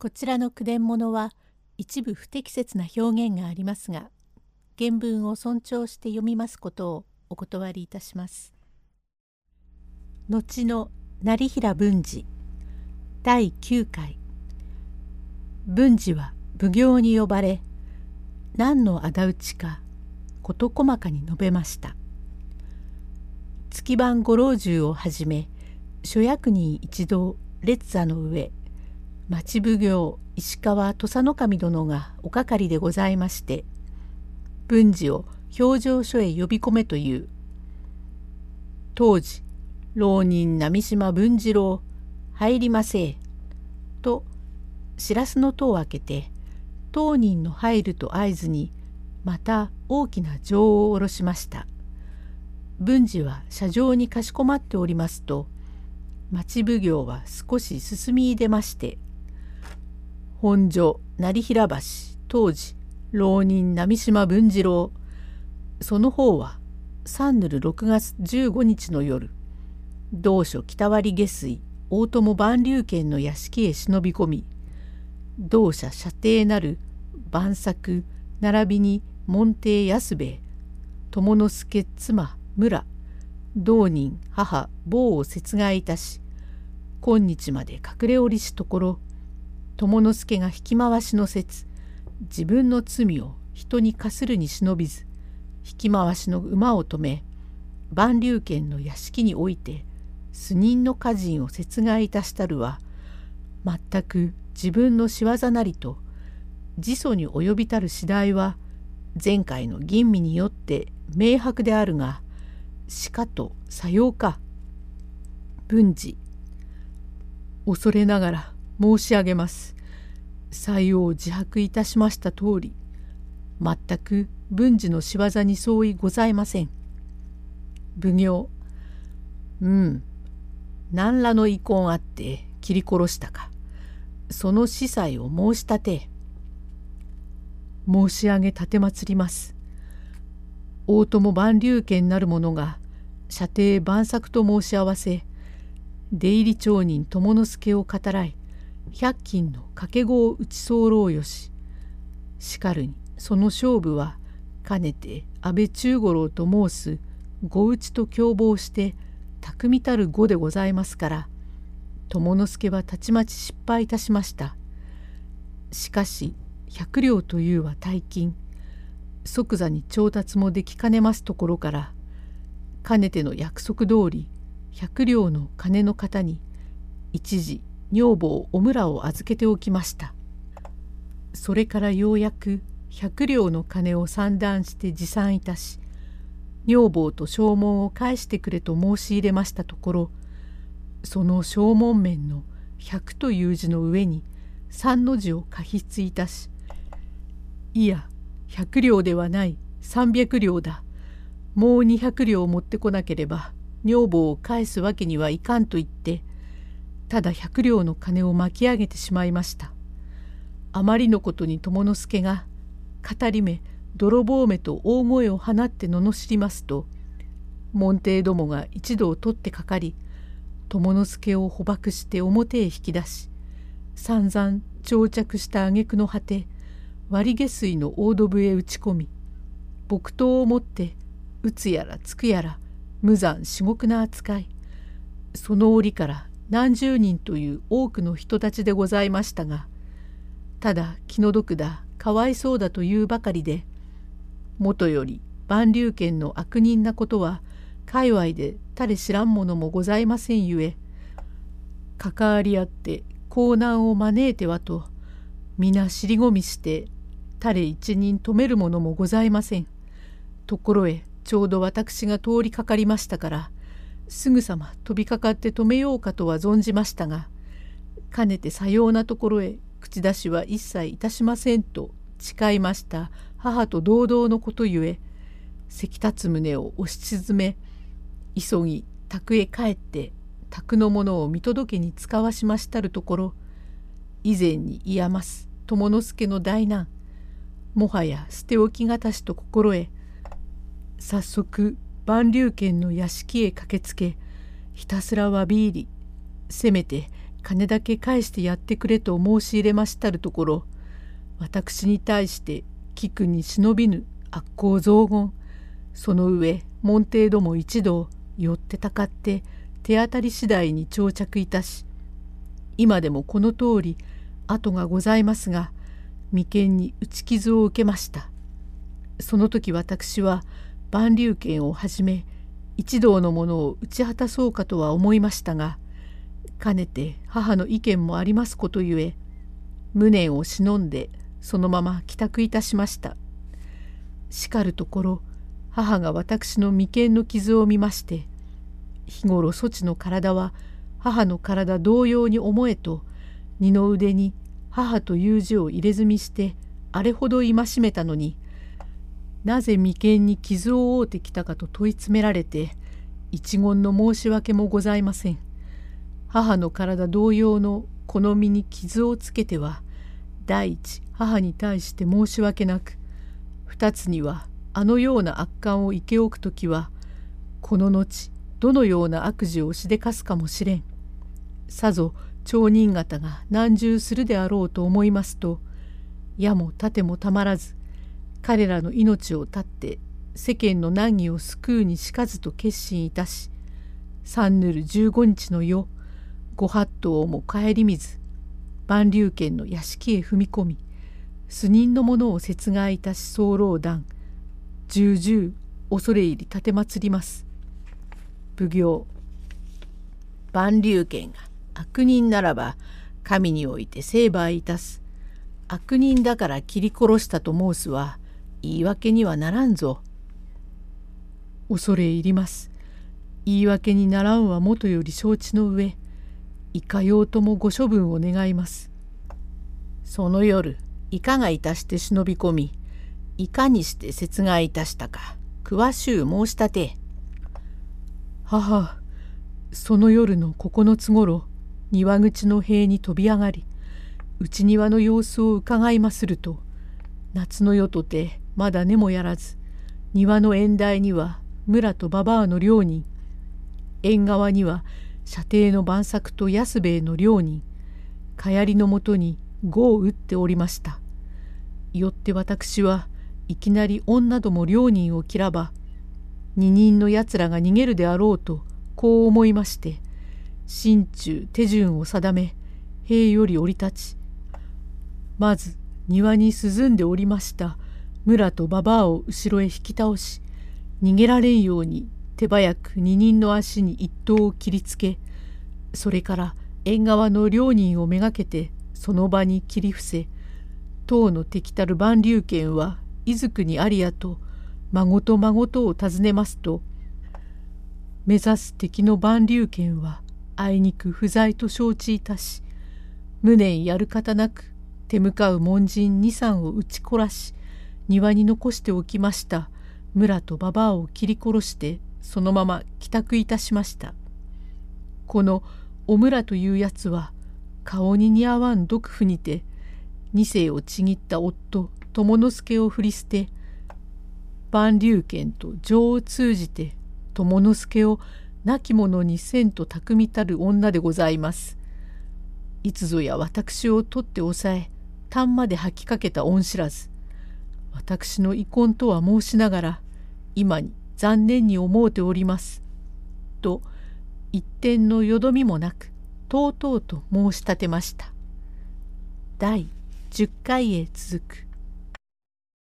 こちらの句伝物は一部不適切な表現がありますが原文を尊重して読みますことをお断りいたします。後の成平文治第9回文治は奉行に呼ばれ何の仇討ちか事細かに述べました。月番五老中をはじめ諸役人一同列座の上町奉行石川土佐守殿がおかかりでございまして文治を表情書へ呼び込めという当時浪人波島文次郎入りませと知らすの戸を開けて当人の入ると合図にまた大きな情を下ろしました。文治は車上にかしこまっておりますと町奉行は少し進み出まして本所成平橋当時浪人波島文次郎。その方は三ぬる6月15日の夜同所北割下水大友万流軒の屋敷へ忍び込み同社射程なる万作並びに門弟安兵衛友之助妻村同人母坊を殺害いたし今日まで隠れおりしところ友之助が引き回しの説。自分の罪を人に課するに忍びず引き回しの馬を止め万竜軒の屋敷において数人の家人を殺害いたしたるは全く自分の仕業なりと自訴に及びたる次第は前回の吟味によって明白であるがしかとさようか。文治。恐れながら申し上げます。採用自白いたしました通り全く文治の仕業に相違ございません。奉行うん何らの遺恨あって切り殺したかその司祭を申し立て申し上げ奉ります。大友万流軒なる者が射程万作と申し合わせ出入り町人友之助を語らい百均の掛け子を打ち候よししかるにその勝負はかねて安倍中五郎と申す御打ちと共謀して巧みたる語でございますから友之助はたちまち失敗いたしました。しかし百両というは大金即座に調達もできかねますところからかねての約束通り百両の金の方に一時女房お村を預けておきました。それからようやく百両の金を算段して持参いたし女房と証文を返してくれと申し入れましたところその証文面の百という字の上に三の字を過筆いたしいや百両ではない三百両だもう二百両持ってこなければ女房を返すわけにはいかんと言ってただ百両の金を巻き上げてしまいました。あまりのことに友之助が語り目泥棒目と大声を放って罵りますと門弟どもが一同取ってかかり友之助を捕獲して表へ引き出し散々長着した挙句の果て割下水の大戸部へ打ち込み木刀を持って打つやらつくやら無残至極な扱いその折から何十人という多くの人たちでございましたがただ気の毒だかわいそうだというばかりでもとより万流軒の悪人なことは界隈で誰知らんものもございませんゆえ関わり合って高難を招いてはと皆尻込みして誰一人止めるものもございません。ところへちょうど私が通りかかりましたからすぐさま飛びかかって止めようかとは存じましたがかねてさようなところへ口出しは一切いたしませんと誓いました。母と同々のことゆえせき立つ胸を押し沈め急ぎ宅へ帰って宅の者を見届けに使わしましたるところ以前にいやます友之助の大難もはや捨て置きがたしと心得早速万竜軒の屋敷へ駆けつけひたすらわび入りせめて金だけ返してやってくれと申し入れましたるところ私に対して聞くに忍びぬ悪行雑言その上門弟ども一同寄ってたかって手当たり次第に長着いたし今でもこの通り跡がございますが眉間に打ち傷を受けました。その時私は万竜拳をはじめ一同のものを打ち果たそうかとは思いましたがかねて母の意見もありますことゆえ無念を忍んでそのまま帰宅いたしました。しかるところ母が私の眉間の傷を見まして日頃そちの体は母の体同様に思えと二の腕に母という字を入れ墨してあれほど戒めたのになぜ眉間に傷を負うてきたかと問い詰められて一言の申し訳もございません。母の体同様のこの身に傷をつけては第一母に対して申し訳なく二つにはあのような悪感を生け置く時はこの後どのような悪事をしでかすかもしれん。さぞ町人方が難重するであろうと思いますと矢も盾もたまらず彼らの命を絶って世間の難儀を救うにしかずと決心いたし三ぬる十五日の夜御法度をも顧みず万竜圏の屋敷へ踏み込み数人の者を殺害いたし候団重々恐れ入り奉ります。奉行万竜圏が悪人ならば神において成敗いたす。悪人だから切り殺したと申すは言い訳にはならんぞ。恐れ入ります。言い訳にならんはもとより承知の上いかようともご処分を願います。その夜いかがいたして忍び込みいかにして殺害いたしたか詳しゅう申し立て。母その夜の9つごろ庭口の塀に飛び上がり内庭の様子を伺いますると夏の夜とてまだ根もやらず。庭の縁台には村と馬場の両人縁側には射程の晩作と安兵衛の両人かやりのもとに碁を打っておりました。よって私はいきなり女ども両人を切らば二人のやつらが逃げるであろうとこう思いまして心中手順を定め塀より降り立ちまず庭に涼んでおりました。村と馬場を後ろへ引き倒し逃げられんように手早く二人の足に一刀を切りつけそれから縁側の両人をめがけてその場に切り伏せ唐の敵たる万竜剣は伊豆国にありやと孫と孫とを尋ねますと目指す敵の万竜剣はあいにく不在と承知いたし無念やる方なく手向かう門人二三を撃ち殺し庭に残しておきました村と馬場を切り殺してそのまま帰宅いたしました。このお村というやつは顔に似合わん毒婦にて二世をちぎった夫友之助を振り捨て万竜剣と情を通じて友之助を亡き者にせんと巧みたる女でございます。いつぞや私を取って抑え痰まで吐きかけた恩知らず私の遺恨とは申しながら今に残念に思うております。と一点のよどみもなくとうとうと申し立てました。第10回へ続く